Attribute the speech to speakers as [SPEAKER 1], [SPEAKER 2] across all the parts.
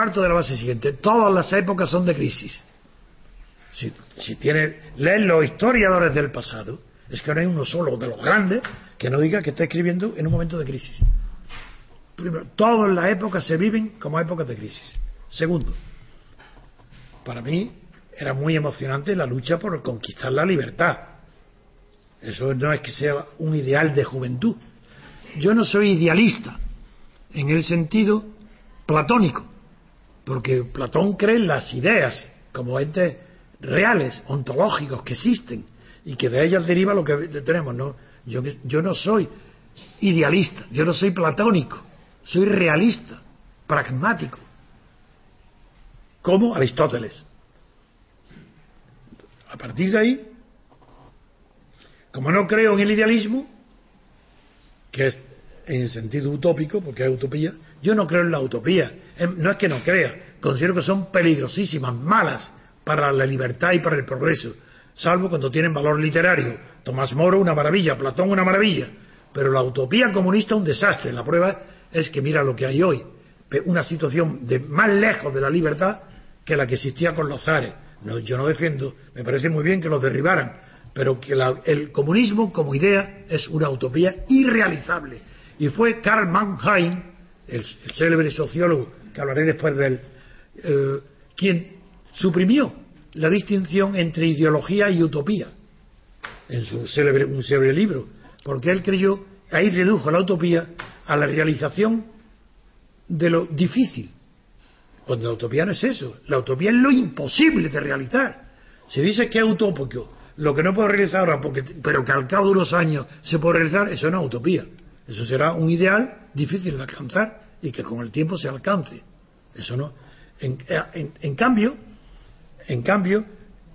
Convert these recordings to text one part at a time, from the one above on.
[SPEAKER 1] parto de la base siguiente. Todas las épocas son de crisis. Si, si tiene, leen los historiadores del pasado, es que no hay uno solo de los grandes que no diga que está escribiendo en un momento de crisis. Primero, todas las épocas se viven como épocas de crisis. Segundo, para mí era muy emocionante la lucha por conquistar la libertad. Eso no es que sea un ideal de juventud. Yo no soy idealista en el sentido platónico, porque Platón cree en las ideas como entes reales, ontológicos, que existen y que de ellas deriva lo que tenemos. No, yo, no soy idealista, yo no soy platónico, soy realista, pragmático, como Aristóteles. A partir de ahí, como no creo en el idealismo, que es en sentido utópico, porque es utopía, yo no creo en la utopía. No es que no crea, considero que son peligrosísimas, malas para la libertad y para el progreso, salvo cuando tienen valor literario. Tomás Moro, una maravilla, Platón, una maravilla, pero la utopía comunista, un desastre. La prueba es que mira lo que hay hoy, una situación de más lejos de la libertad que la que existía con los zares. No, yo no defiendo, me parece muy bien que los derribaran, pero que el comunismo como idea es una utopía irrealizable. Y fue Karl Mannheim, el, célebre sociólogo que hablaré después de él, eh, quien suprimió la distinción entre ideología y utopía en su célebre, un célebre libro, porque él creyó, ahí redujo la utopía a la realización de lo difícil. Cuando la utopía no es eso, la utopía es lo imposible de realizar. Se dice que es utópico, lo que no puedo realizar ahora, porque, pero que al cabo de unos años se puede realizar, eso no es utopía. Eso será un ideal difícil de alcanzar y que con el tiempo se alcance. Eso no. En, cambio, en cambio,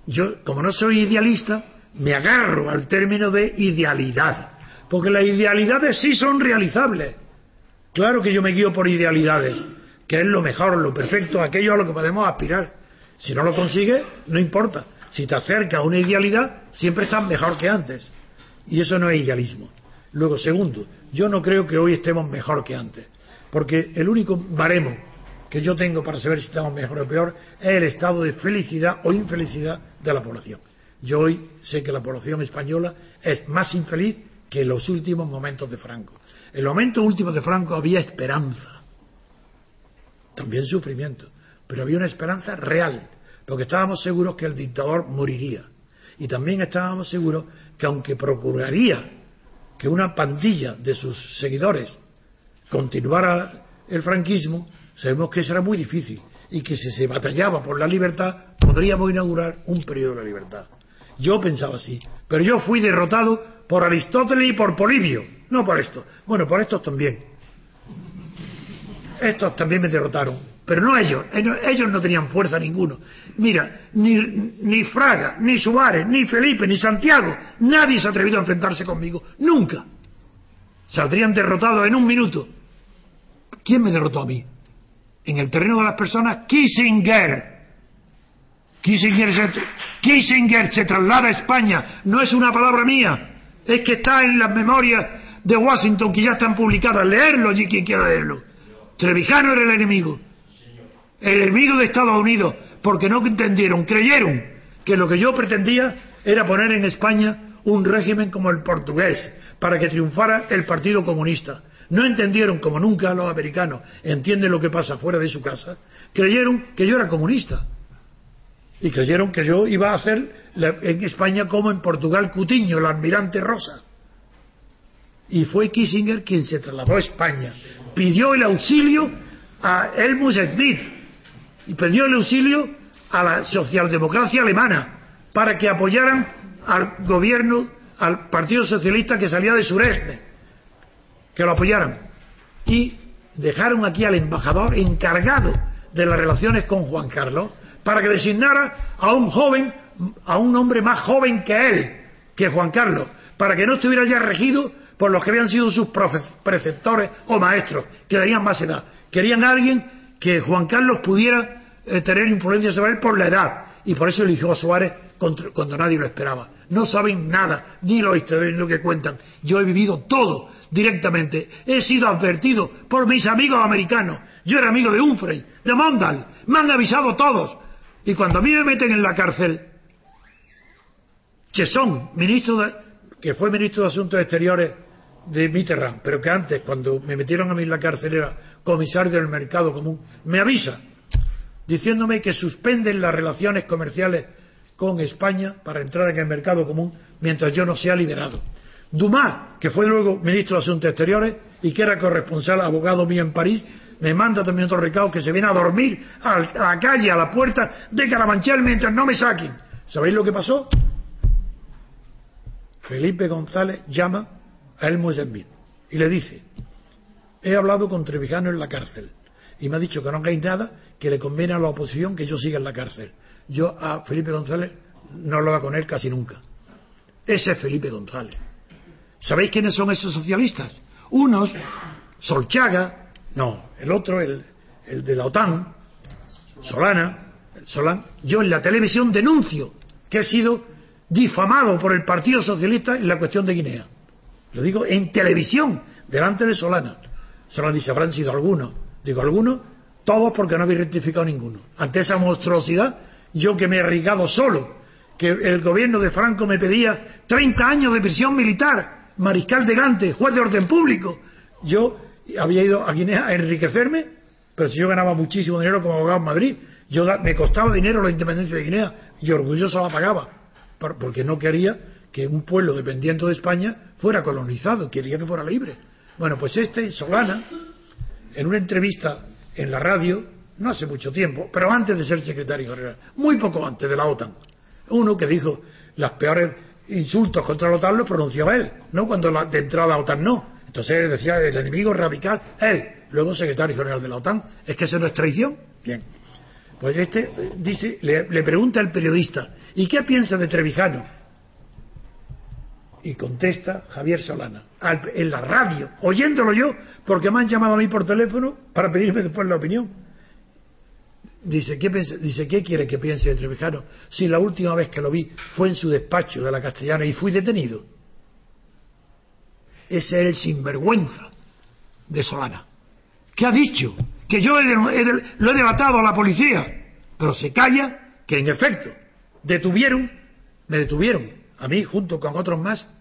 [SPEAKER 1] yo, como no soy idealista, me agarro al término de idealidad. Porque las idealidades sí son realizables. Claro que yo me guío por idealidades, que es lo mejor, lo perfecto, aquello a lo que podemos aspirar. Si no lo consigues, no importa. Si te acercas a una idealidad, siempre estás mejor que antes. Y eso no es idealismo. Luego, segundo, yo no creo que hoy estemos mejor que antes, porque el único baremo que yo tengo para saber si estamos mejor o peor es el estado de felicidad o infelicidad de la población. Yo hoy sé que la población española es más infeliz que en los últimos momentos de Franco. En los momentos últimos de Franco había esperanza, también sufrimiento, pero había una esperanza real, porque estábamos seguros que el dictador moriría. Y también estábamos seguros que aunque procuraría que una pandilla de sus seguidores continuara el franquismo, sabemos que eso era muy difícil y que si se batallaba por la libertad podríamos inaugurar un periodo de libertad. Yo pensaba así, pero yo fui derrotado por Aristóteles y por Polibio, no por esto. Bueno, por estos también. Estos también me derrotaron, pero no ellos. Ellos no tenían fuerza ninguno. Mira, ni, ni Fraga, ni Suárez, ni Felipe, ni Santiago, nadie se ha atrevido a enfrentarse conmigo. Nunca. Saldrían derrotados en un minuto. ¿Quién me derrotó a mí? En el terreno de las personas, Kissinger. Kissinger se, Kissinger se traslada a España. No es una palabra mía. Es que está en las memorias de Washington que ya están publicadas. Leerlo allí quien quiera leerlo. Trevijano era el enemigo. El enemigo de Estados Unidos. Porque no entendieron, creyeron que lo que yo pretendía era poner en España un régimen como el portugués, para que triunfara el Partido Comunista. No entendieron, como nunca los americanos entienden lo que pasa fuera de su casa, creyeron que yo era comunista. Y creyeron que yo iba a hacer en España como en Portugal Cutiño, el almirante Rosa. Y fue Kissinger quien se trasladó a España. Pidió el auxilio a Helmut Schmidt y pidió el auxilio a la socialdemocracia alemana para que apoyaran al gobierno, al Partido Socialista que salía de sureste, que lo apoyaran. Y dejaron aquí al embajador encargado de las relaciones con Juan Carlos para que designara a un joven, a un hombre más joven que él, que Juan Carlos, para que no estuviera ya regido por los que habían sido sus preceptores o maestros, que tenían más edad. Querían a alguien que Juan Carlos pudiera eh, tener influencia sobre él por la edad, y por eso eligió a Suárez cuando nadie lo esperaba. No saben nada, ni lo lo que cuentan. Yo he vivido todo directamente. He sido advertido por mis amigos americanos. Yo era amigo de Humphrey, de Mondal. Me han avisado todos. Y cuando a mí me meten en la cárcel, Chesson, ministro de, que fue ministro de Asuntos Exteriores de Mitterrand, pero que antes, cuando me metieron a mí en la cárcel, era comisario del mercado común, me avisa diciéndome que suspenden las relaciones comerciales con España para entrar en el mercado común mientras yo no sea liberado. Dumas, que fue luego ministro de Asuntos Exteriores y que era corresponsal, abogado mío en París, me manda también otro recado que se viene a dormir a la calle, a la puerta de Carabanchel mientras no me saquen. ¿Sabéis lo que pasó? Felipe González llama a Elmo Smith y le dice, he hablado con Trevijano en la cárcel y me ha dicho que no hagáis nada que le conviene a la oposición que yo siga en la cárcel. Yo a Felipe González no lo hago con él casi nunca. Ese es Felipe González. ¿Sabéis quiénes son esos socialistas? Unos, Solchaga, no, el otro, el, de la OTAN, Solana, Solán. Yo en la televisión denuncio que he sido difamado por el Partido Socialista en la cuestión de Guinea. Lo digo en televisión, delante de Solana. Solana dice, habrán sido algunos. Digo, algunos, todos porque no habéis rectificado ninguno. Ante esa monstruosidad, yo que me he arriesgado solo, que el gobierno de Franco me pedía 30 años de prisión militar, mariscal de Gante, juez de orden público, yo había ido a Guinea a enriquecerme, pero si yo ganaba muchísimo dinero como abogado en Madrid, yo me costaba dinero la independencia de Guinea y orgulloso la pagaba, porque no quería que un pueblo dependiente de España fuera colonizado, quería que fuera libre. Bueno, pues este, Solana, en una entrevista en la radio, no hace mucho tiempo, pero antes de ser secretario general, muy poco antes de la OTAN, uno que dijo las peores insultos contra la OTAN los pronunciaba él, no cuando la, de entrada a la OTAN no. Entonces él decía el enemigo radical, él, luego secretario general de la OTAN. ¿Es que eso no es traición? Bien. Pues este dice, le, le pregunta al periodista, ¿y qué piensa de Trevijano? Y contesta Javier Solana, en la radio, oyéndolo yo, porque me han llamado a mí por teléfono para pedirme después la opinión. Dice, ¿qué, dice, ¿qué quiere que piense de Trevijano? Si la última vez que lo vi fue en su despacho de la castellana y fui detenido. Ese es el sinvergüenza de Solana. ¿Qué ha dicho? Que yo lo he delatado a la policía. Pero se calla que en efecto detuvieron, me detuvieron a mí junto con otros más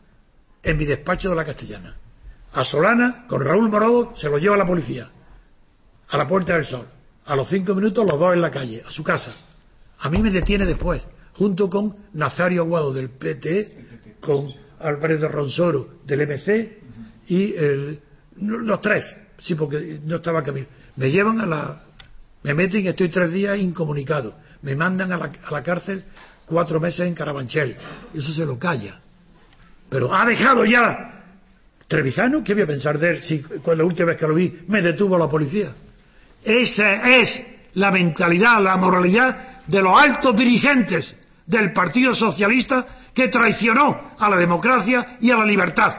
[SPEAKER 1] en mi despacho de la Castellana. A Solana, con Raúl Morodo, se lo lleva la policía a la Puerta del Sol. A los cinco minutos, los dos en la calle, a su casa. A mí me detiene después, junto con Nazario Aguado del PT, con Alfredo Ronsoro del MC y los tres, sí, porque no estaba Camilo. Me llevan a la. Me meten y estoy tres días incomunicado. Me mandan a la, a la cárcel cuatro meses en Carabanchel. Eso se lo calla. Pero ha dejado ya. Trevijano, ¿qué voy a pensar de él si la última vez que lo vi me detuvo la policía? Esa es la mentalidad, la moralidad de los altos dirigentes del Partido Socialista que traicionó a la democracia y a la libertad,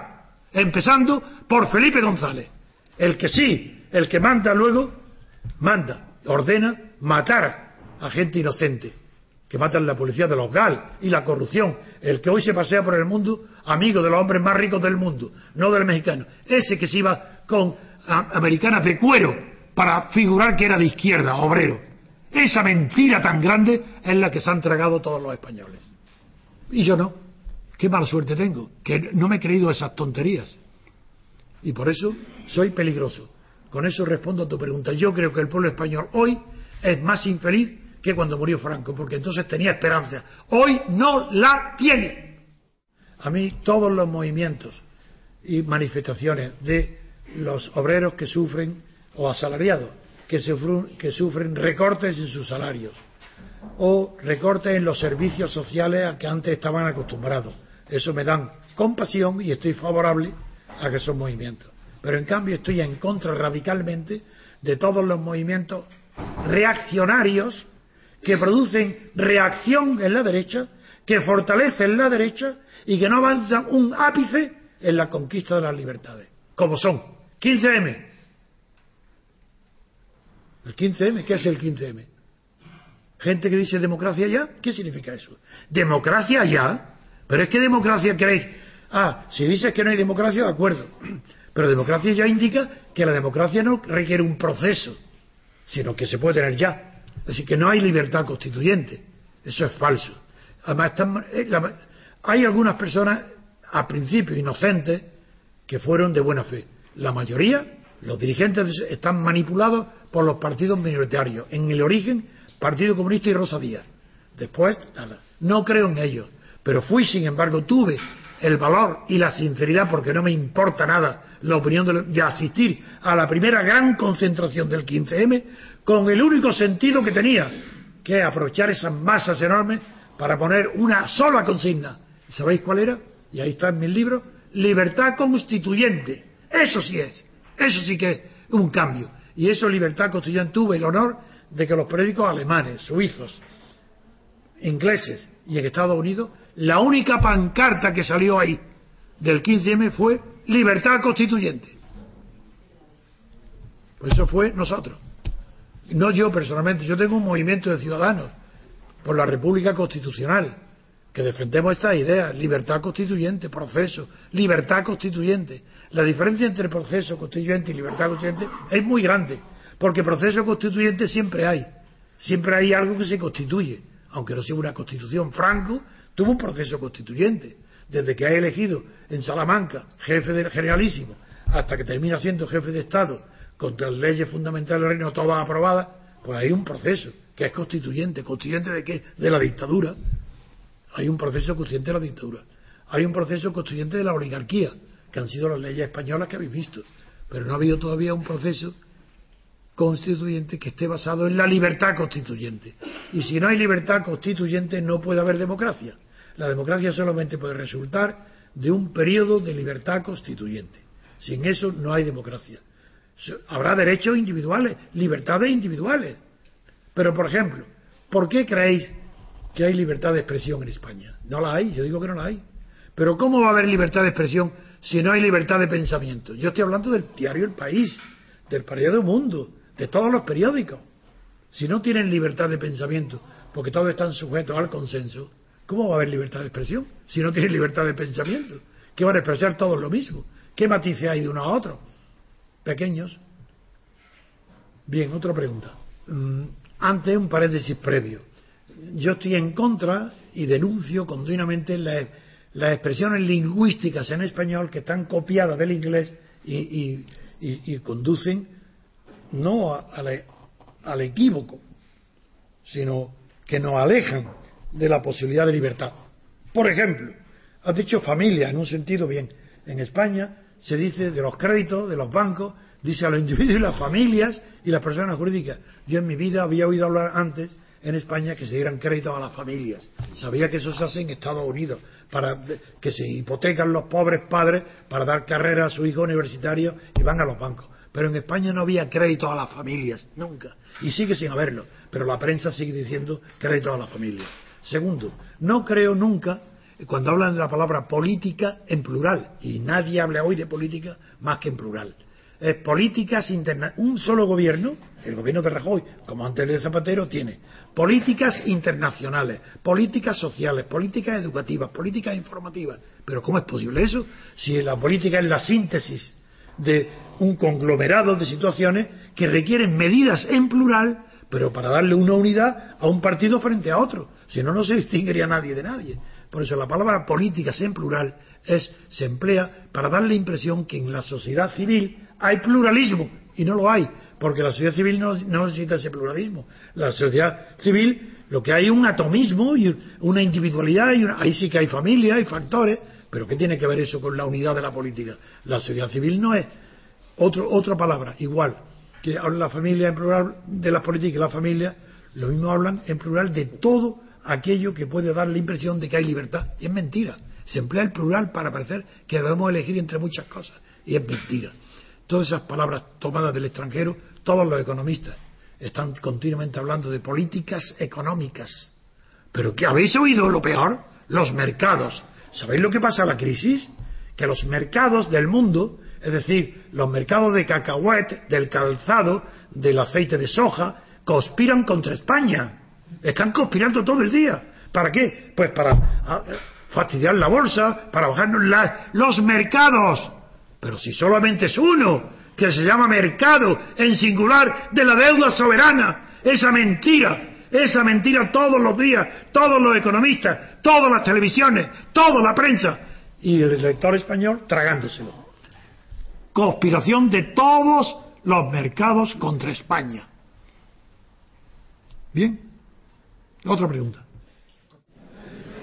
[SPEAKER 1] empezando por Felipe González, el que sí, el que manda luego, manda, ordena matar a gente inocente que matan la policía de los GAL y la corrupción, el que hoy se pasea por el mundo, amigo de los hombres más ricos del mundo, no del mexicano, ese que se iba con americanas de cuero para figurar que era de izquierda, obrero, Esa mentira tan grande es la que se han tragado todos los españoles. Y yo no. Qué mala suerte tengo, que no me he creído esas tonterías. Y por eso soy peligroso. Con eso respondo a tu pregunta. Yo creo que el pueblo español hoy es más infeliz que cuando murió Franco, porque entonces tenía esperanza. Hoy no la tiene. A mí todos los movimientos y manifestaciones de los obreros que sufren o asalariados que sufren, que sufren recortes en sus salarios o recortes en los servicios sociales a que antes estaban acostumbrados. Eso me dan compasión y estoy favorable a que esos movimientos. Pero en cambio estoy en contra radicalmente de todos los movimientos reaccionarios que producen reacción en la derecha, que fortalecen la derecha y que no avanzan un ápice en la conquista de las libertades, como son 15M. ¿El 15M? ¿Qué es el 15M? Gente que dice democracia ya, ¿qué significa eso? ¿Democracia ya? Pero es que democracia queréis. Ah, si dices que no hay democracia, de acuerdo. Pero democracia ya indica que la democracia no requiere un proceso, sino que se puede tener ya. Así que no hay libertad constituyente. Eso es falso. Además, eh, hay algunas personas, a principio inocentes, que fueron de buena fe. La mayoría, los dirigentes, están manipulados por los partidos minoritarios. En el origen, Partido Comunista y Rosa Díaz. Después, nada. No creo en ellos. Pero fui, sin embargo, tuve el valor y la sinceridad, porque no me importa nada la opinión de, asistir a la primera gran concentración del 15M, con el único sentido que tenía, que aprovechar esas masas enormes para poner una sola consigna. ¿Sabéis cuál era? Y ahí está en mis libros, libertad constituyente. Eso sí es, eso sí que es un cambio. Y eso, libertad constituyente, tuve el honor de que los periódicos alemanes, suizos, ingleses y en Estados Unidos la única pancarta que salió ahí del 15M fue libertad constituyente. Pues eso fue nosotros. No yo personalmente, yo tengo un movimiento de ciudadanos por la República Constitucional que defendemos estas ideas, libertad constituyente, proceso, libertad constituyente. La diferencia entre proceso constituyente y libertad constituyente es muy grande, porque proceso constituyente siempre hay, siempre hay algo que se constituye, aunque no sea una constitución. Franco Tuvo un proceso constituyente. Desde que ha elegido en Salamanca jefe del generalísimo hasta que termina siendo jefe de Estado contra las leyes fundamentales del reino, todas aprobadas, pues hay un proceso que es constituyente. ¿Constituyente de qué? De la dictadura. Hay un proceso constituyente de la dictadura. Hay un proceso constituyente de la oligarquía, que han sido las leyes españolas que habéis visto. Pero no ha habido todavía un proceso constituyente que esté basado en la libertad constituyente. Y si no hay libertad constituyente no puede haber democracia. La democracia solamente puede resultar de un periodo de libertad constituyente. Sin eso no hay democracia. Habrá derechos individuales, libertades individuales. Pero, por ejemplo, ¿por qué creéis que hay libertad de expresión en España? No la hay, yo digo que no la hay. Pero ¿cómo va a haber libertad de expresión si no hay libertad de pensamiento? Yo estoy hablando del diario El País, del periódico Mundo, de todos los periódicos. Si no tienen libertad de pensamiento, porque todos están sujetos al consenso, ¿cómo va a haber libertad de expresión si no tienen libertad de pensamiento? ¿Qué van a expresar todos lo mismo? ¿Qué matices hay de uno a otro? Pequeños. Bien, otra pregunta. Mm, antes un paréntesis previo. Yo estoy en contra y denuncio continuamente las, expresiones lingüísticas en español que están copiadas del inglés y conducen no al equívoco, sino que nos alejan de la posibilidad de libertad. Por ejemplo, has dicho familia en un sentido bien. En España se dice de los créditos, de los bancos, dice a los individuos y las familias y las personas jurídicas. Yo en mi vida había oído hablar antes en España que se dieran créditos a las familias. Sabía que eso se hace en Estados Unidos, para que se hipotecan los pobres padres para dar carrera a su hijo universitario y van a los bancos. Pero en España no había crédito a las familias, nunca. Y sigue sin haberlo. Pero la prensa sigue diciendo crédito a las familias. Segundo, no creo nunca, cuando hablan de la palabra política, en plural. Y nadie habla hoy de política más que en plural. Es políticas internacionales. Un solo gobierno, el gobierno de Rajoy, como antes de Zapatero, tiene políticas internacionales, políticas sociales, políticas educativas, políticas informativas. Pero ¿cómo es posible eso? Si la política es la síntesis de un conglomerado de situaciones que requieren medidas en plural pero para darle una unidad a un partido frente a otro. Si no, no se distinguiría nadie de nadie. Por eso la palabra políticas en plural es, se emplea para dar la impresión que en la sociedad civil hay pluralismo y no lo hay, porque la sociedad civil no, necesita ese pluralismo. La sociedad civil lo que hay es un atomismo y una individualidad, y ahí sí que hay familia, hay factores, pero ¿qué tiene que ver eso con la unidad de la política? La sociedad civil no es otro, otra palabra, igual, que habla la familia en plural de las políticas y la familia, lo mismo hablan en plural de todo aquello que puede dar la impresión de que hay libertad. Y es mentira. Se emplea el plural para parecer que debemos elegir entre muchas cosas. Y es mentira. Todas esas palabras tomadas del extranjero, todos los economistas están continuamente hablando de políticas económicas. Pero ¿qué habéis oído lo peor? Los mercados. ¿Sabéis lo que pasa a la crisis? Que los mercados del mundo, es decir, los mercados de cacahuete, del calzado, del aceite de soja, conspiran contra España. Están conspirando todo el día. ¿Para qué? Pues para ah, fastidiar la bolsa, para bajarnos los mercados. Pero si solamente es uno, que se llama mercado en singular de la deuda soberana, esa mentira, esa mentira todos los días, todos los economistas, todas las televisiones, toda la prensa y el lector español tragándoselo. Conspiración de todos los mercados contra España. Bien. Otra pregunta.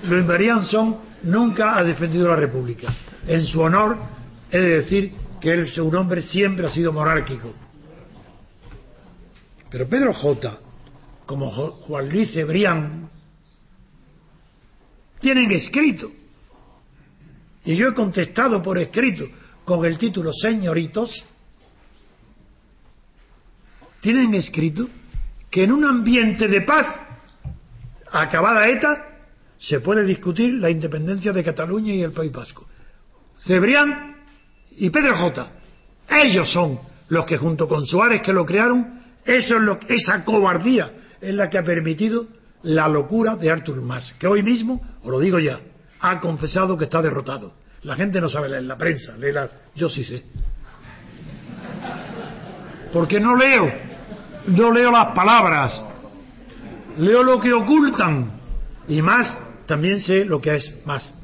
[SPEAKER 1] Luis Marianson nunca ha defendido la República. En su honor, he de decir que él, su nombre siempre ha sido monárquico. Pero Pedro J., como Juan Luis Cebrián, tienen escrito, y yo he contestado por escrito con el título Señoritos, tienen escrito que en un ambiente de paz acabada ETA, se puede discutir la independencia de Cataluña y el País Vasco. Cebrián y Pedro J. Ellos son los que junto con Suárez que lo crearon, esa cobardía es la que ha permitido la locura de Artur Mas, que hoy mismo, os lo digo ya, ha confesado que está derrotado. La gente no sabe leer la prensa, lee yo sí sé. Porque no leo, no leo las palabras, leo lo que ocultan. Y más también sé lo que es más.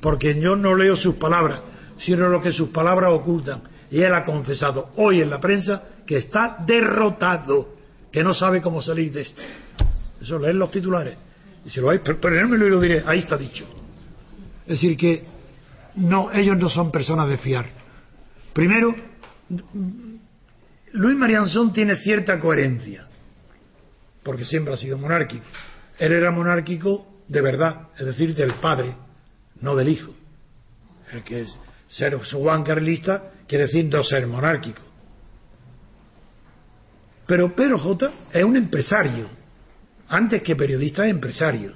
[SPEAKER 1] Porque yo no leo sus palabras sino lo que sus palabras ocultan. Y él ha confesado hoy en la prensa que está derrotado que no sabe cómo salir de esto. Eso leen los titulares. Y si lo hay ponérmelo y lo diré ahí está dicho. Es decir que no ellos no son personas de fiar. Primero Luis Marianzón tiene cierta coherencia porque siempre ha sido monárquico. Él era monárquico de verdad, es decir, del padre, no del hijo. El que es ser Juan Carlista quiere decir no ser monárquico. Pero Pedro J es un empresario, antes que periodista es empresario.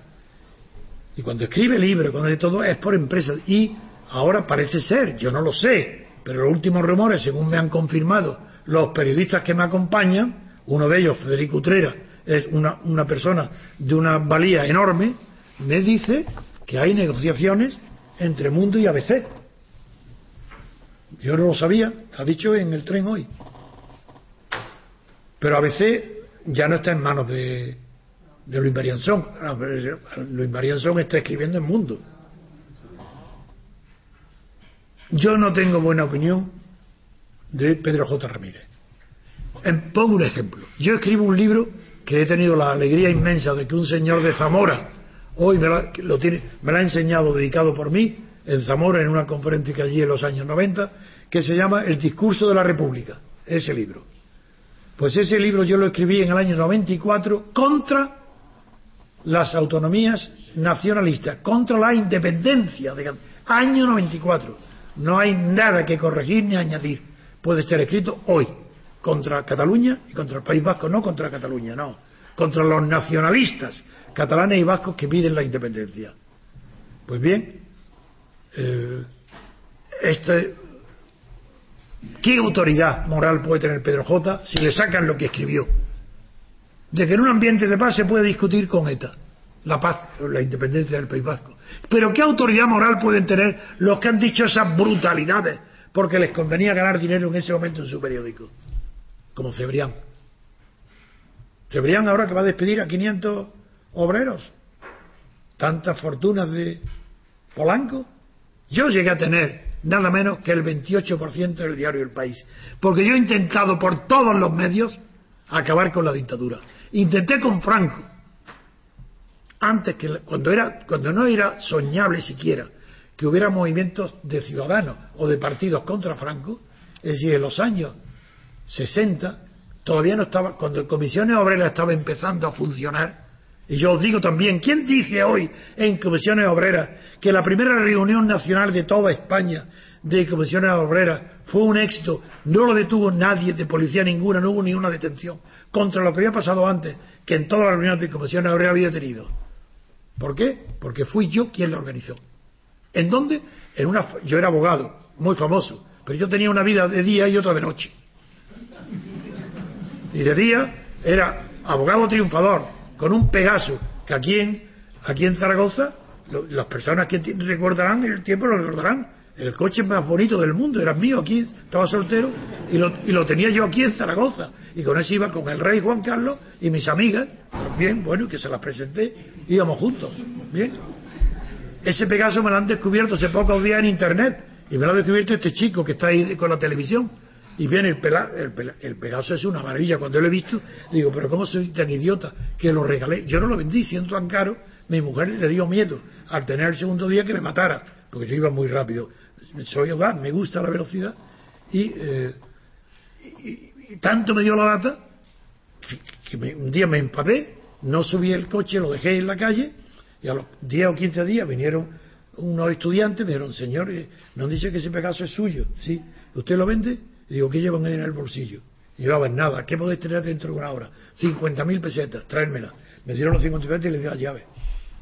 [SPEAKER 1] Y cuando escribe libros, cuando hace todo, es por empresa. Y ahora parece ser, yo no lo sé, pero los últimos rumores, según me han confirmado los periodistas que me acompañan, uno de ellos, Federico Utrera, es una, una persona de una valía enorme, me dice que hay negociaciones entre Mundo y ABC. Yo no lo sabía, ha dicho en el tren hoy. Pero ABC ya no está en manos de, de Luis Marianzón. Luis Marianzón está escribiendo en Mundo. Yo no tengo buena opinión de Pedro J. Ramírez. Pongo un ejemplo. Yo escribo un libro que he tenido la alegría inmensa de que un señor de Zamora, hoy me, lo tiene, me ha enseñado dedicado por mí, en Zamora, en una conferencia que allí en los años 90, que se llama El discurso de la República, ese libro. Pues ese libro yo lo escribí en el año 94 contra las autonomías nacionalistas, contra la independencia. De, año 94. No hay nada que corregir ni añadir. Puede estar escrito hoy contra Cataluña y contra el País Vasco, no contra Cataluña, no, contra los nacionalistas catalanes y vascos que piden la independencia. Pues bien, eh, ¿qué autoridad moral puede tener Pedro J si le sacan lo que escribió? De que en un ambiente de paz se puede discutir con ETA la paz, la independencia del País Vasco. Pero ¿qué autoridad moral pueden tener los que han dicho esas brutalidades porque les convenía ganar dinero en ese momento en su periódico? Como Cebrián. Verían ahora que va a despedir a 500 obreros. Tantas fortunas de Polanco. Yo llegué a tener nada menos que el 28% del diario El País. Porque yo he intentado por todos los medios acabar con la dictadura. Intenté con Franco. Antes que cuando era cuando no era soñable siquiera que hubiera movimientos de ciudadanos o de partidos contra Franco, es decir, en los años 60 todavía no estaba cuando Comisiones Obreras estaba empezando a funcionar y yo os digo también, ¿quién dice hoy en Comisiones Obreras que la primera reunión nacional de toda España de Comisiones Obreras fue un éxito? No lo detuvo nadie de policía ninguna, no hubo ni una detención contra lo que había pasado antes, que en todas las reuniones de Comisiones Obreras había tenido. ¿Por qué? Porque fui yo quien la organizó. ¿En dónde? En una, yo era abogado, muy famoso, pero yo tenía una vida de día y otra de noche. Y de día era abogado triunfador, con un Pegaso, que aquí en, aquí en Zaragoza, las personas que recordarán el tiempo lo recordarán, el coche más bonito del mundo, era mío aquí, estaba soltero, y lo, y lo tenía yo aquí en Zaragoza. Y con eso iba con el rey Juan Carlos y mis amigas, bien, bueno, que se las presenté, íbamos juntos, bien. Ese Pegaso me lo han descubierto hace pocos días en internet, y me lo ha descubierto este chico que está ahí con la televisión y viene el, pela, el, Pegaso es una maravilla. Cuando lo he visto, digo, pero ¿cómo soy tan idiota que lo regalé? Yo no lo vendí, siendo tan caro, mi mujer le dio miedo al tener el segundo día que me matara, porque yo iba muy rápido. Soy audaz, me gusta la velocidad, y, eh, y, tanto me dio la lata que un día me empadé, no subí el coche, lo dejé en la calle, y a los 10 o 15 días vinieron unos estudiantes, me dijeron, señor, eh, nos dice que ese Pegaso es suyo, ¿sí? ¿Usted lo vende? Digo, ¿qué llevan en el bolsillo? Y llevaban nada, ¿qué podéis tener dentro de una hora? 50.000 pesetas, tráemela. Me dieron los 50 pesetas y les di la llave.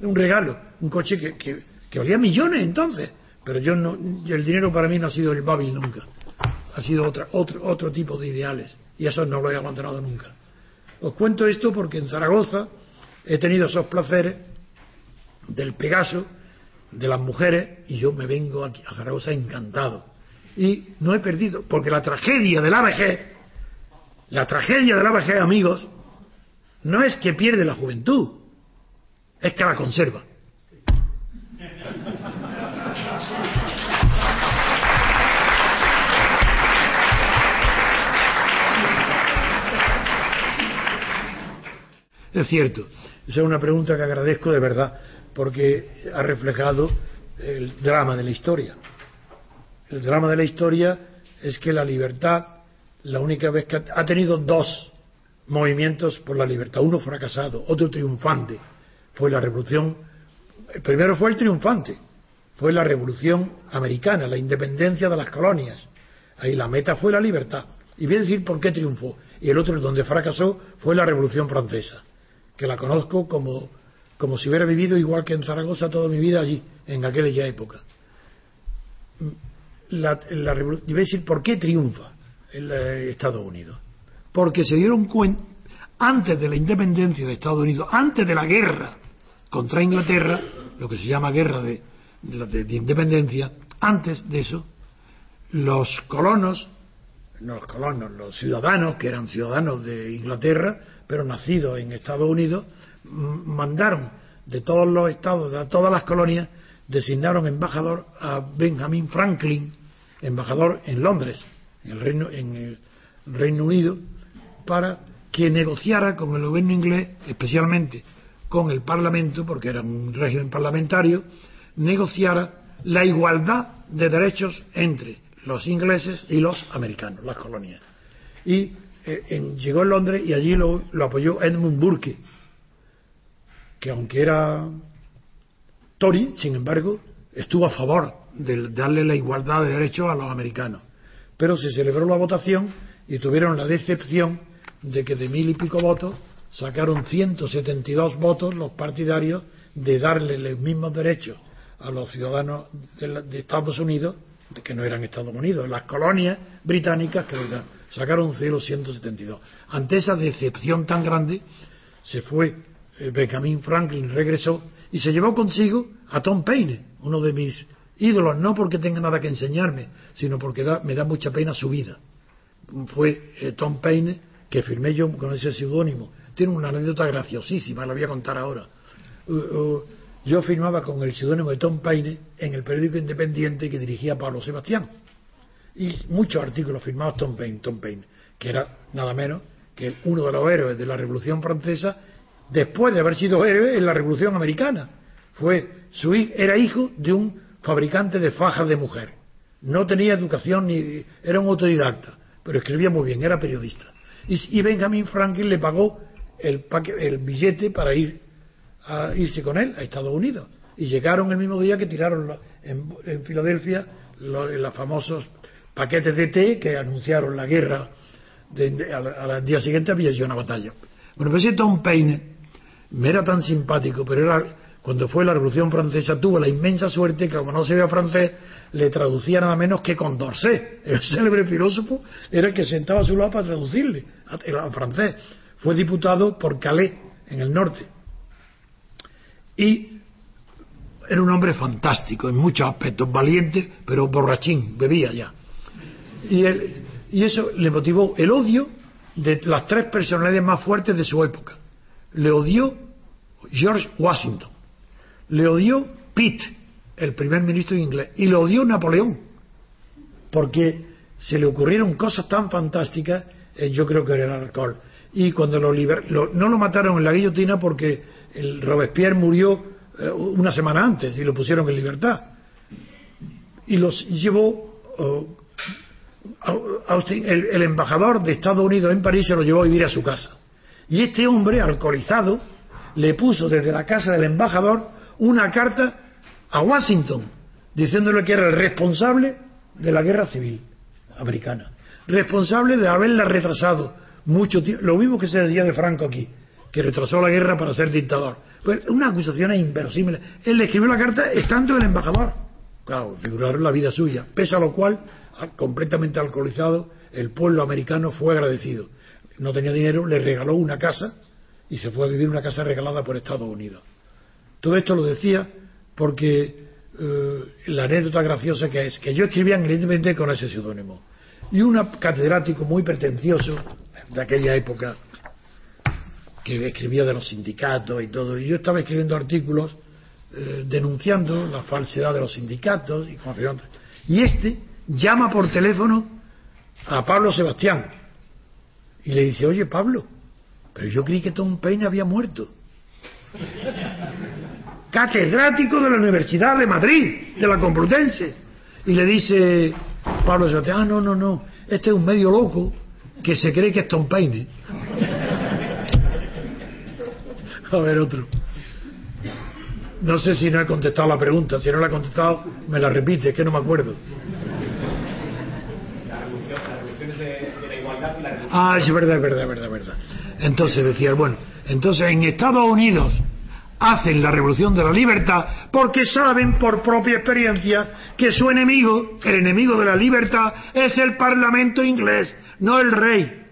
[SPEAKER 1] Un regalo, un coche que valía millones entonces. Pero yo no, el dinero para mí no ha sido el babil nunca. Ha sido otra, otro, otro tipo de ideales. Y eso no lo he abandonado nunca. Os cuento esto porque en Zaragoza he tenido esos placeres del Pegaso, de las mujeres, y yo me vengo aquí a Zaragoza encantado y no he perdido, porque la tragedia de la vejez, la tragedia de la vejez, amigos, no es que pierde la juventud, es que la conserva. Es cierto, esa es una pregunta que agradezco de verdad, porque ha reflejado el drama de la historia el drama de la historia es que la libertad, la única vez que ha tenido dos movimientos por la libertad, uno fracasado, otro triunfante, fue la revolución, el primero fue el triunfante, fue la revolución americana, la independencia de las colonias, ahí la meta fue la libertad, y voy a decir por qué triunfó, y el otro donde fracasó fue la revolución francesa, que la conozco como, como si hubiera vivido igual que en Zaragoza toda mi vida allí, en aquella época la, la revolución, decir por qué triunfa el eh, Estados Unidos. Porque se dieron cuenta, antes de la independencia de Estados Unidos, antes de la guerra contra Inglaterra, lo que se llama guerra de, de, independencia, antes de eso, los colonos, no los colonos, los ciudadanos, que eran ciudadanos de Inglaterra, pero nacidos en Estados Unidos, mandaron de todos los estados, de todas las colonias, designaron embajador a Benjamin Franklin, embajador en Londres, en el Reino, en el Reino Unido, para que negociara con el gobierno inglés, especialmente con el Parlamento, porque era un régimen parlamentario, negociara la igualdad de derechos entre los ingleses y los americanos, las colonias. Y eh, llegó a Londres y allí lo, apoyó Edmund Burke, que aunque era Tory, sin embargo, estuvo a favor de darle la igualdad de derechos a los americanos. Pero se celebró la votación y tuvieron la decepción de que de mil y pico votos sacaron 172 votos los partidarios de darle los mismos derechos a los ciudadanos de, Estados Unidos, que no eran Estados Unidos, las colonias británicas que sacaron 172. Ante esa decepción tan grande, se fue eh, Benjamin Franklin, regresó y se llevó consigo a Tom Paine, uno de mis ídolos, no porque tenga nada que enseñarme, sino porque me da mucha pena su vida. Fue eh, Tom Paine, que firmé yo con ese seudónimo tiene una anécdota graciosísima, la voy a contar ahora. Uh, uh, yo firmaba con el seudónimo de Tom Paine en el periódico independiente que dirigía Pablo Sebastián. Y muchos artículos firmados Tom Paine, Tom Paine, que era nada menos que uno de los héroes de la Revolución Francesa después de haber sido héroe en la Revolución Americana. Fue, su, era hijo de un fabricante de fajas de mujer. No tenía educación ni era un autodidacta, pero escribía muy bien, era periodista. Y, Benjamin Franklin le pagó el, el billete para ir a irse con él a Estados Unidos. Y llegaron el mismo día que tiraron en, Filadelfia los, famosos paquetes de té que anunciaron la guerra. al día siguiente había hecho una batalla. Bueno, pues ese Tom Paine me era tan simpático, pero era cuando fue la Revolución Francesa tuvo la inmensa suerte que como no se veía francés le traducía nada menos que con Condorcet, el célebre filósofo, era el que sentaba a su lado para traducirle al francés. Fue diputado por Calais, en el norte. Y era un hombre fantástico en muchos aspectos, valiente, pero borrachín, bebía ya. Y eso le motivó el odio de las tres personalidades más fuertes de su época. Le odió George Washington, le odió Pitt, el primer ministro inglés, y le odió Napoleón, porque se le ocurrieron cosas tan fantásticas, eh, yo creo que era el alcohol. Y cuando lo, no lo mataron en la guillotina porque el Robespierre murió eh, una semana antes y lo pusieron en libertad. Y los llevó, oh, el, embajador de Estados Unidos en París se lo llevó a vivir a su casa. Y este hombre, alcoholizado, le puso desde la casa del embajador una carta a Washington, diciéndole que era el responsable de la guerra civil americana, responsable de haberla retrasado mucho tiempo, lo mismo que se decía de Franco aquí, que retrasó la guerra para ser dictador. Pues una acusación inverosímil. Él le escribió la carta estando el embajador. Claro, figuraron la vida suya. Pese a lo cual, completamente alcoholizado, el pueblo americano fue agradecido. No tenía dinero, le regaló una casa y se fue a vivir una casa regalada por Estados Unidos. Todo esto lo decía porque eh, la anécdota graciosa que es que yo escribía en con ese seudónimo. Y un catedrático muy pretencioso de aquella época, que escribía de los sindicatos y todo. Y yo estaba escribiendo artículos eh, denunciando la falsedad de los sindicatos y Y este llama por teléfono a Pablo Sebastián y le dice, oye Pablo, pero yo creí que Tom Paine había muerto. Catedrático de la Universidad de Madrid, de la Complutense. Y le dice Pablo Sebastián, ah, no, no, no, este es un medio loco que se cree que es Tom Paine. A ver, otro. No sé si no he contestado la pregunta. Si no la he contestado, me la repite, es que no me acuerdo. Ah, es verdad, es verdad, es verdad, es verdad. Entonces decía, bueno, entonces en Estados Unidos hacen la revolución de la libertad porque saben por propia experiencia que su enemigo, el enemigo de la libertad, es el Parlamento inglés, no el rey.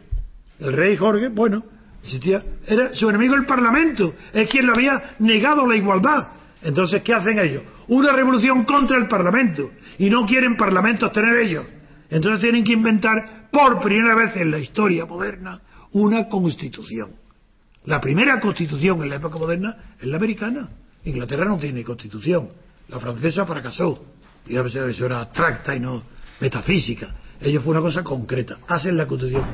[SPEAKER 1] El rey Jorge, bueno, existía, era su enemigo el Parlamento, es quien le había negado la igualdad. Entonces, ¿qué hacen ellos? Una revolución contra el Parlamento. Y no quieren parlamentos tener ellos. Entonces tienen que inventar por primera vez en la historia moderna una constitución. La primera constitución en la época moderna es la americana. Inglaterra no tiene constitución. La francesa fracasó. Y eso era abstracta y no metafísica. Ellos fue una cosa concreta. Hacen la constitución.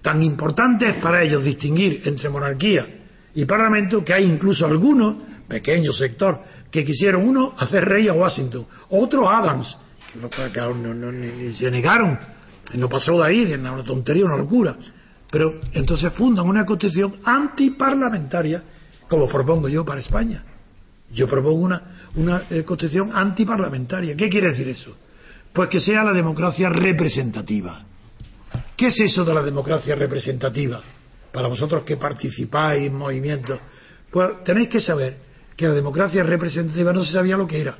[SPEAKER 1] Tan importante es para ellos distinguir entre monarquía y parlamento que hay incluso algunos, pequeño sector, que quisieron uno hacer rey a Washington, otro Adams, que se negaron, no pasó de ahí, de una tontería, una locura. Pero entonces fundan una constitución antiparlamentaria, como propongo yo para España. Yo propongo una, una eh, constitución antiparlamentaria. ¿Qué quiere decir eso? Pues que sea la democracia representativa. ¿Qué es eso de la democracia representativa? Para vosotros que participáis en movimientos, pues tenéis que saber que la democracia representativa no se sabía lo que era.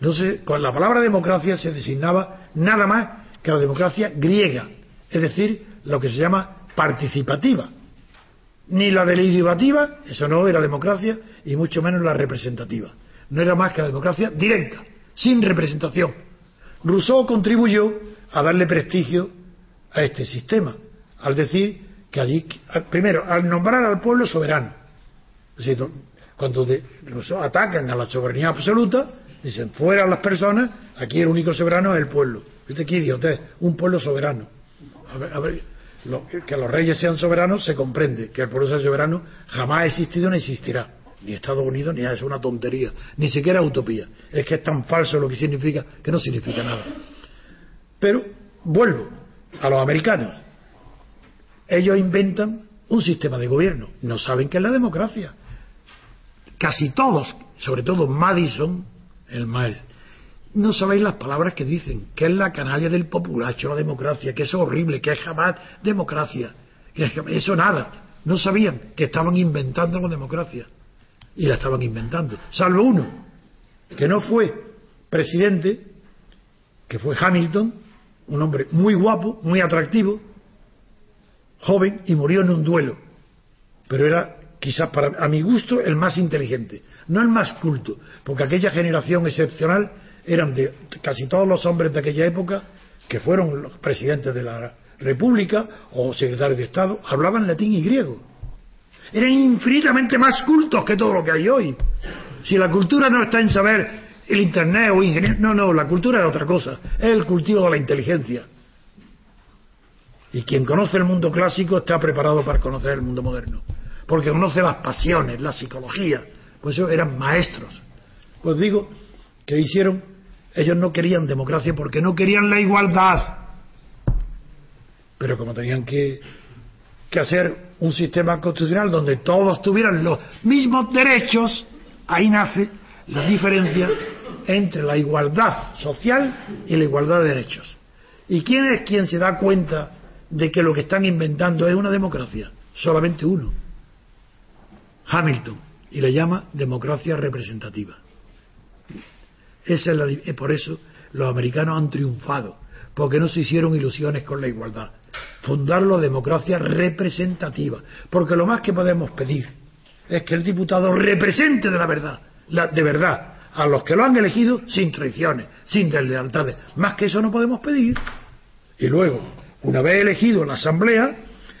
[SPEAKER 1] Entonces, con la palabra democracia se designaba nada más que la democracia griega, es decir, lo que se llama participativa. Ni la deliberativa, eso no era democracia, y mucho menos la representativa. No era más que la democracia directa, sin representación. Rousseau contribuyó a darle prestigio a este sistema, al decir que allí, primero, al nombrar al pueblo soberano, es decir, cuando atacan a la soberanía absoluta, dicen, fuera las personas, aquí el único soberano es el pueblo. ¿Viste qué idiotez? Un pueblo soberano. A ver, que los reyes sean soberanos se comprende, que el pueblo sea soberano jamás ha existido ni existirá. Ni Estados Unidos ni es una tontería, ni siquiera utopía. Es que es tan falso lo que significa que no significa nada. Pero vuelvo a los americanos. Ellos inventan un sistema de gobierno. No saben qué es la democracia. Casi todos, sobre todo Madison, el maestro, no sabéis las palabras que dicen, que es la canalla del populacho, la democracia, que es horrible, que es jamás democracia. eso nada. No sabían que estaban inventando la democracia. Y la estaban inventando. Salvo uno, que no fue presidente, que fue Hamilton, un hombre muy guapo, muy atractivo, joven, y murió en un duelo. Pero era, quizás para, a mi gusto, el más inteligente. No el más culto, porque aquella generación excepcional eran de casi todos los hombres de aquella época que fueron los presidentes de la República o secretarios de Estado, hablaban latín y griego. Eran infinitamente más cultos que todo lo que hay hoy. Si la cultura no está en saber el Internet o ingeniero, no, no, la cultura es otra cosa, es el cultivo de la inteligencia. Y quien conoce el mundo clásico está preparado para conocer el mundo moderno, porque conoce las pasiones, la psicología, pues eso eran maestros. Pues digo que hicieron ellos no querían democracia porque no querían la igualdad. Pero como tenían que, hacer un sistema constitucional donde todos tuvieran los mismos derechos, ahí nace la diferencia entre la igualdad social y la igualdad de derechos. ¿Y quién es quien se da cuenta de que lo que están inventando es una democracia? Solamente uno. Hamilton. Y le llama democracia representativa. Esa es la, eh, por eso los americanos han triunfado, porque no se hicieron ilusiones con la igualdad. Fundar la democracia representativa, porque lo más que podemos pedir es que el diputado represente de la verdad, de verdad, a los que lo han elegido sin traiciones, sin deslealtades. Más que eso no podemos pedir. Y luego, una vez elegido la Asamblea,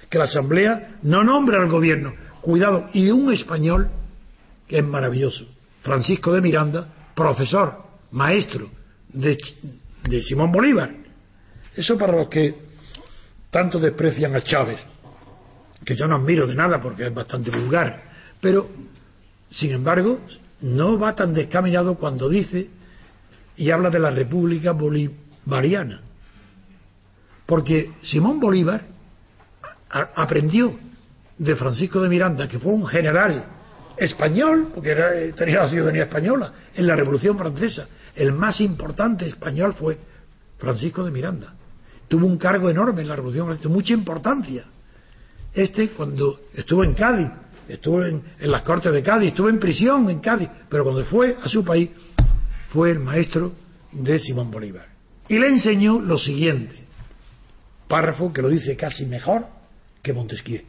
[SPEAKER 1] que la Asamblea no nombre al gobierno. Cuidado, y un español que es maravilloso, Francisco de Miranda, profesor maestro de, Simón Bolívar. Eso para los que tanto desprecian a Chávez, que yo no admiro de nada porque es bastante vulgar, pero sin embargo no va tan descaminado cuando dice y habla de la República Bolivariana. Porque Simón Bolívar aprendió de Francisco de Miranda, que fue un general español, porque era, tenía la ciudadanía española, en la Revolución Francesa, el más importante español fue Francisco de Miranda. Tuvo un cargo enorme en la Revolución mucha importancia. Este, cuando estuvo en Cádiz, estuvo en, las Cortes de Cádiz, estuvo en prisión en Cádiz, pero cuando fue a su país, fue el maestro de Simón Bolívar. Y le enseñó lo siguiente, párrafo que lo dice casi mejor que Montesquieu.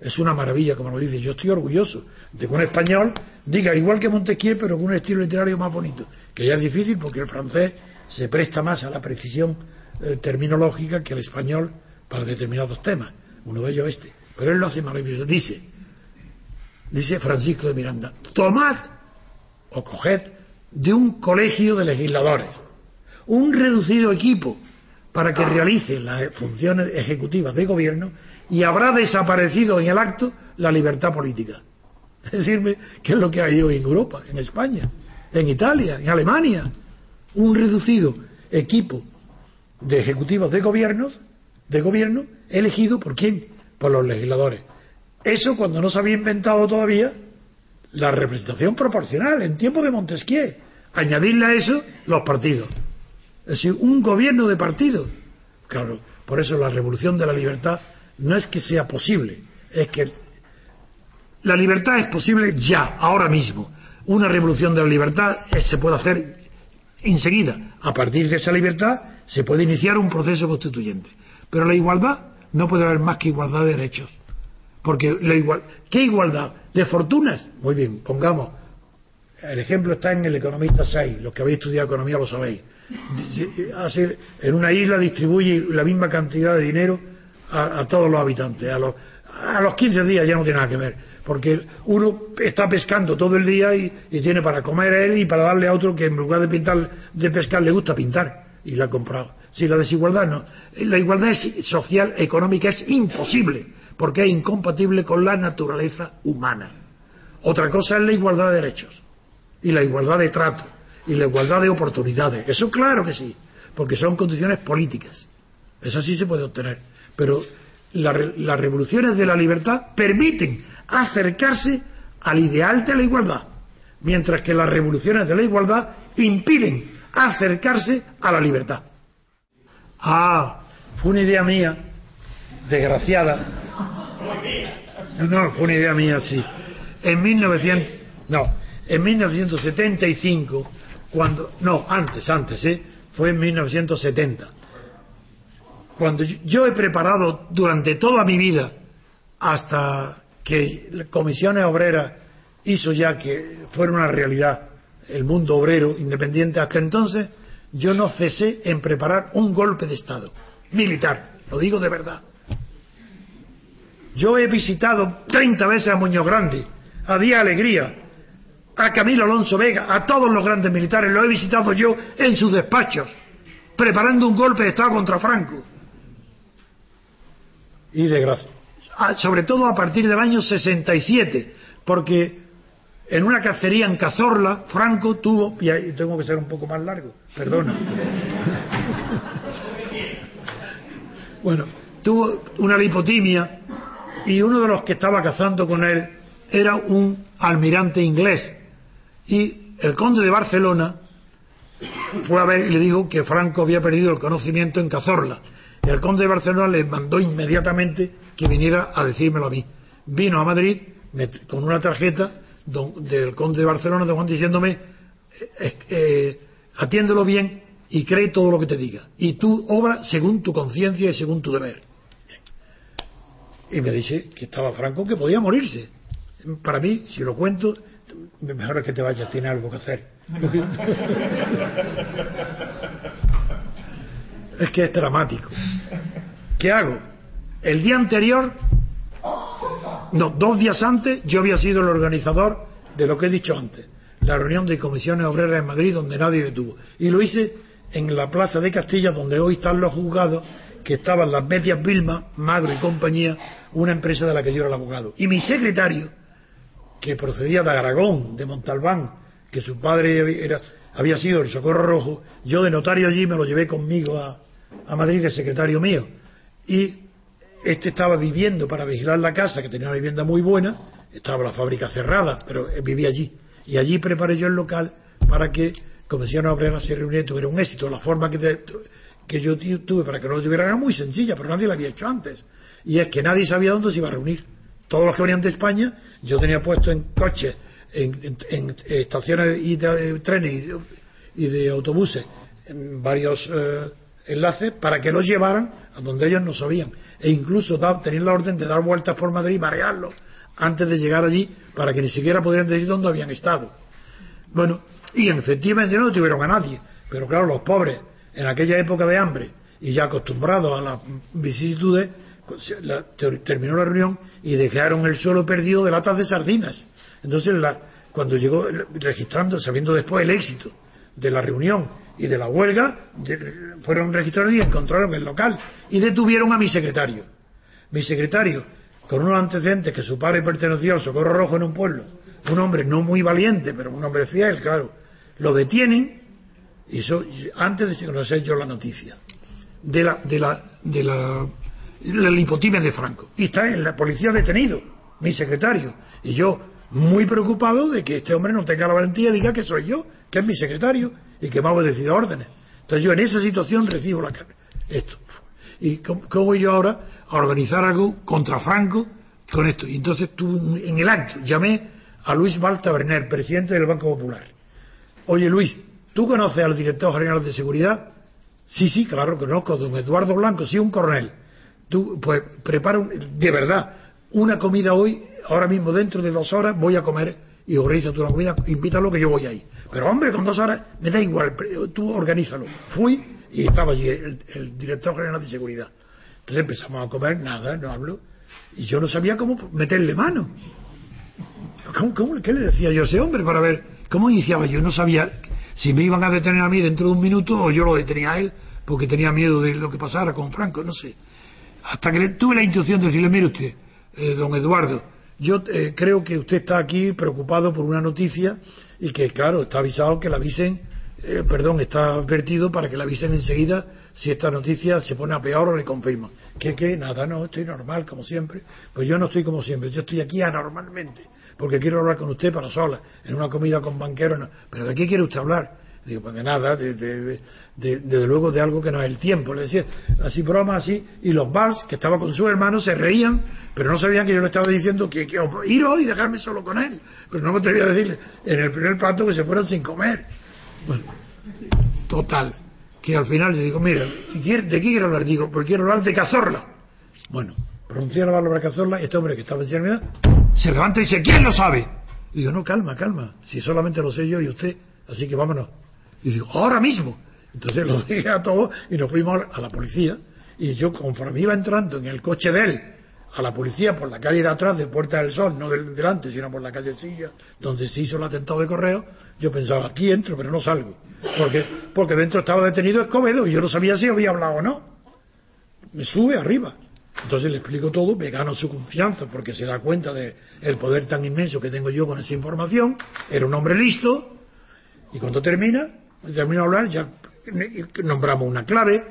[SPEAKER 1] Es una maravilla, como lo dice. Yo estoy orgulloso de que un español diga igual que Montesquieu, pero con un estilo literario más bonito. Que ya es difícil porque el francés se presta más a la precisión eh, terminológica que el español para determinados temas. Uno de ellos este. Pero él lo hace maravilloso. Dice, dice Francisco de Miranda, tomad o coged de un colegio de legisladores un reducido equipo para que realice las funciones ejecutivas de gobierno y habrá desaparecido en el acto la libertad política. Decirme qué es lo que hay hoy en Europa, en España, en Italia, en Alemania. Un reducido equipo de ejecutivos de gobiernos, de gobierno, elegido por quién? Por los legisladores. Eso cuando no se había inventado todavía la representación proporcional en tiempo de Montesquieu. Añadirle a eso los partidos. Es decir, un gobierno de partidos. Claro, por eso la revolución de la libertad no es que sea posible, es que la libertad es posible ya, ahora mismo. Una revolución de la libertad se puede hacer enseguida. A partir de esa libertad se puede iniciar un proceso constituyente. Pero la igualdad no puede haber más que igualdad de derechos. Porque la igual, ¿qué igualdad? ¿De fortunas? Muy bien, pongamos. El ejemplo está en el Economista 6. Los que habéis estudiado economía lo sabéis. En una isla distribuye la misma cantidad de dinero a, todos los habitantes, a los, a los 15 días ya no tiene nada que ver, porque uno está pescando todo el día y, tiene para comer a él y para darle a otro que en lugar de pintar, de pescar le gusta pintar y la ha comprado. Si la desigualdad no, la igualdad social, económica es imposible, porque es incompatible con la naturaleza humana. Otra cosa es la igualdad de derechos y la igualdad de trato y la igualdad de oportunidades. Eso claro que sí, porque son condiciones políticas. Eso sí se puede obtener. Pero las revoluciones de la libertad permiten acercarse al ideal de la igualdad, mientras que las revoluciones de la igualdad impiden acercarse a la libertad. Ah, fue una idea mía, desgraciada. No, fue una idea mía, sí. En 1900, no, en 1975, cuando, no, antes, antes, ¿eh? Fue en 1970 cuando yo he preparado durante toda mi vida, hasta que Comisiones Obreras hizo ya que fuera una realidad el mundo obrero independiente, hasta entonces yo no cesé en preparar un golpe de Estado militar, lo digo de verdad. Yo he visitado 30 veces a Muñoz Grande, a Día Alegría, a Camilo Alonso Vega, a todos los grandes militares, lo he visitado yo en sus despachos, preparando un golpe de Estado contra Franco y de gracia. Ah, sobre todo a partir del año 67, porque en una cacería en Cazorla, Franco tuvo, y ahí tengo que ser un poco más largo, perdona. bueno, tuvo una lipotimia y uno de los que estaba cazando con él era un almirante inglés. Y el conde de Barcelona fue a ver y le dijo que Franco había perdido el conocimiento en Cazorla y el conde de Barcelona le mandó inmediatamente que viniera a decírmelo a mí. Vino a Madrid con una tarjeta del conde de Barcelona, don Juan, diciéndome, eh, eh, atiéndelo bien y cree todo lo que te diga. Y tú obra según tu conciencia y según tu deber. Y me dice que estaba Franco, que podía morirse. Para mí, si lo cuento, mejor es que te vayas, tiene algo que hacer. es que es dramático. ¿Qué hago? El día anterior, no, dos días antes, yo había sido el organizador de lo que he dicho antes, la reunión de comisiones obreras en Madrid donde nadie detuvo. Y lo hice en la plaza de Castilla, donde hoy están los juzgados, que estaban las medias Vilma, Magro y compañía, una empresa de la que yo era el abogado. Y mi secretario, que procedía de Aragón, de Montalbán, que su padre era, había sido el Socorro Rojo, yo de notario allí me lo llevé conmigo a, a Madrid de secretario mío. Y este estaba viviendo para vigilar la casa, que tenía una vivienda muy buena, estaba la fábrica cerrada, pero vivía allí. Y allí preparé yo el local para que Comisión Obrera se reuniera y tuviera un éxito. La forma que, que yo tuve para que no lo tuviera era muy sencilla, pero nadie la había hecho antes. Y es que nadie sabía dónde se iba a reunir. Todos los que venían de España, yo tenía puesto en coches, en, estaciones y de, trenes y de, autobuses, en varios. Eh, enlaces para que los llevaran a donde ellos no sabían. E incluso tenían la orden de dar vueltas por Madrid y marearlos antes de llegar allí para que ni siquiera pudieran decir dónde habían estado. Bueno, y efectivamente no tuvieron a nadie. Pero claro, los pobres, en aquella época de hambre y ya acostumbrados a las vicisitudes, pues, terminó la reunión y dejaron el suelo perdido de latas de sardinas. Entonces, cuando llegó, registrando, sabiendo después el éxito de la reunión y de la huelga fueron registrados y encontraron el local. Y detuvieron a mi secretario. Mi secretario, con unos antecedentes que su padre pertenecía al Socorro Rojo en un pueblo, un hombre no muy valiente, pero un hombre fiel, claro, lo detienen y eso, antes de conocer yo la noticia de la de la de la, la de Franco. Y está en la policía detenido mi secretario. Y yo muy preocupado de que este hombre no tenga la valentía diga que soy yo, que es mi secretario y que me ha obedecido órdenes. Entonces yo en esa situación recibo la esto. ¿Y cómo, voy yo ahora a organizar algo contra Franco con esto? Y entonces tuve en el acto llamé a Luis Balta Berner, presidente del Banco Popular. Oye Luis, ¿tú conoces al director general de seguridad? Sí, sí, claro, conozco, don Eduardo Blanco, sí, un coronel. Tú, pues, prepara de verdad una comida hoy, ahora mismo dentro de dos horas voy a comer y organiza la comida, invítalo que yo voy ahí. Pero hombre, con dos horas me da igual, tú organízalo. Fui y estaba allí el, director general de seguridad. Entonces empezamos a comer, nada, no hablo. Y yo no sabía cómo meterle mano. ¿Cómo, cómo, qué le decía yo a ese hombre para ver cómo iniciaba? Yo no sabía si me iban a detener a mí dentro de un minuto o yo lo detenía a él porque tenía miedo de lo que pasara con Franco, no sé. Hasta que tuve la intuición de decirle, mire usted, eh, don Eduardo, yo eh, creo que usted está aquí preocupado por una noticia y que, claro, está avisado que la avisen, eh, perdón, está advertido para que la avisen enseguida si esta noticia se pone a peor o le confirma. Que, que, nada, no, estoy normal, como siempre. Pues yo no estoy como siempre, yo estoy aquí anormalmente, porque quiero hablar con usted para sola, en una comida con banqueros. ¿Pero de qué quiere usted hablar? Digo, pues de nada, de, desde luego de algo que no es el tiempo. Le decía, así broma, así. Y los Bars, que estaba con su hermano, se reían, pero no sabían que yo le estaba diciendo que, que ir hoy y dejarme solo con él. Pero no me atrevía a decirle en el primer plato que se fueran sin comer. Bueno, total. Que al final le digo, mira, ¿de qué quiero hablar? Digo, porque quiero hablar de Cazorla. Bueno, pronuncié la palabra Cazorla y este hombre que estaba en enfermedad se levanta y dice, ¿quién lo sabe? digo, no, calma, calma. Si solamente lo sé yo y usted, así que vámonos. Y digo, ahora mismo. Entonces lo dije a todos y nos fuimos a la policía. Y yo, conforme iba entrando en el coche de él a la policía por la calle de atrás de Puerta del Sol, no del delante, sino por la calle Silla, donde se hizo el atentado de correo, yo pensaba, aquí entro, pero no salgo. Porque, porque dentro estaba detenido Escobedo y yo no sabía si había hablado o no. Me sube arriba. Entonces le explico todo, me gano su confianza porque se da cuenta del el poder tan inmenso que tengo yo con esa información. Era un hombre listo. Y cuando termina, termino de hablar, ya nombramos una clave,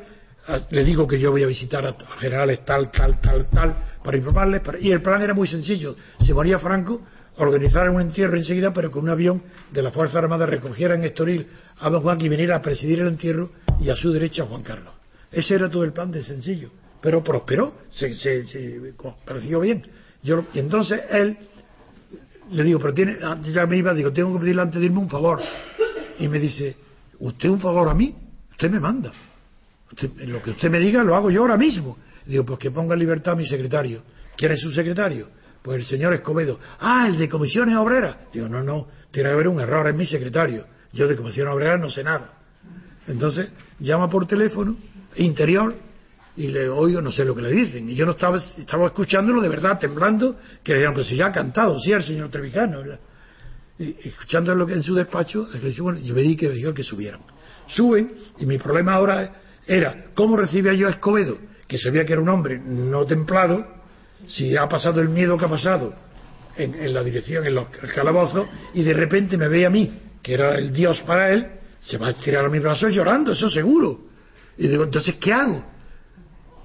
[SPEAKER 1] le digo que yo voy a visitar a, generales tal, tal, tal, tal, para informarles, y el plan era muy sencillo, se moría Franco, organizar un entierro enseguida, pero con un avión de la Fuerza Armada recogiera en Estoril a don Juan y viniera a presidir el entierro y a su derecha a Juan Carlos. Ese era todo el plan de sencillo, pero prosperó, se, se, se bien. Yo, y entonces él le digo, pero tiene, ya me iba, digo, tengo que pedirle antes de irme un favor. Y me dice, usted un favor a mí, usted me manda. lo que usted me diga lo hago yo ahora mismo. Digo, pues que ponga en libertad a mi secretario. ¿Quién es su secretario? Pues el señor Escobedo. Ah, el de comisiones obreras. Digo, no, no, tiene que haber un error en mi secretario. Yo de comisiones obreras no sé nada. Entonces, llama por teléfono, interior, y le oigo, no sé lo que le dicen. Y yo no estaba, estaba escuchándolo de verdad, temblando, que le dijeron, pues si ya ha cantado, sí, el señor Trevijano. Y, escuchando en su despacho, yo me di que me que subieran suben y mi problema ahora era cómo recibía yo a Escobedo, que sabía que era un hombre no templado, si ha pasado el miedo que ha pasado en, la dirección, en los calabozos, y de repente me ve a mí, que era el Dios para él, se va a tirar a mis brazos llorando, eso seguro. Y digo, entonces, ¿qué hago?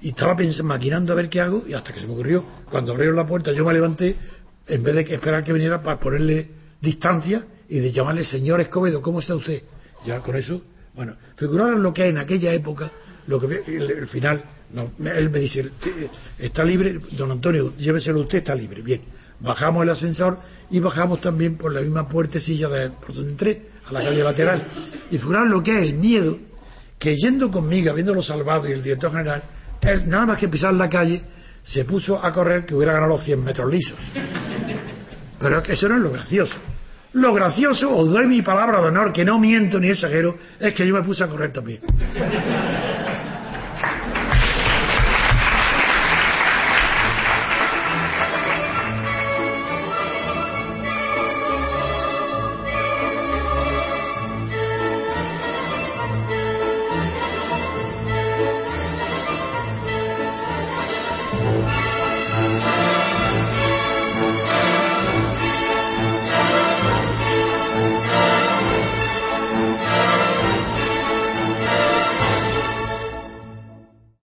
[SPEAKER 1] Y estaba pensando, maquinando a ver qué hago, y hasta que se me ocurrió, cuando abrieron la puerta, yo me levanté, en vez de esperar que viniera para ponerle distancia y de llamarle, señor Escobedo, ¿cómo está usted? Ya con eso bueno, figuraron lo que hay en aquella época, lo que el, final, él me dice, está libre, don Antonio, lléveselo usted, está libre. Bien, bajamos el ascensor y bajamos también por la misma puertecilla de, por donde entré, a la calle lateral. Y figuraron lo que es el miedo, que yendo conmigo, habiéndolo salvado y el director general, él, nada más que pisar la calle, se puso a correr que hubiera ganado los 100 metros lisos. Pero eso no es lo gracioso. Lo gracioso, os doy mi palabra de honor, que no miento ni exagero, es que yo me puse a correr también.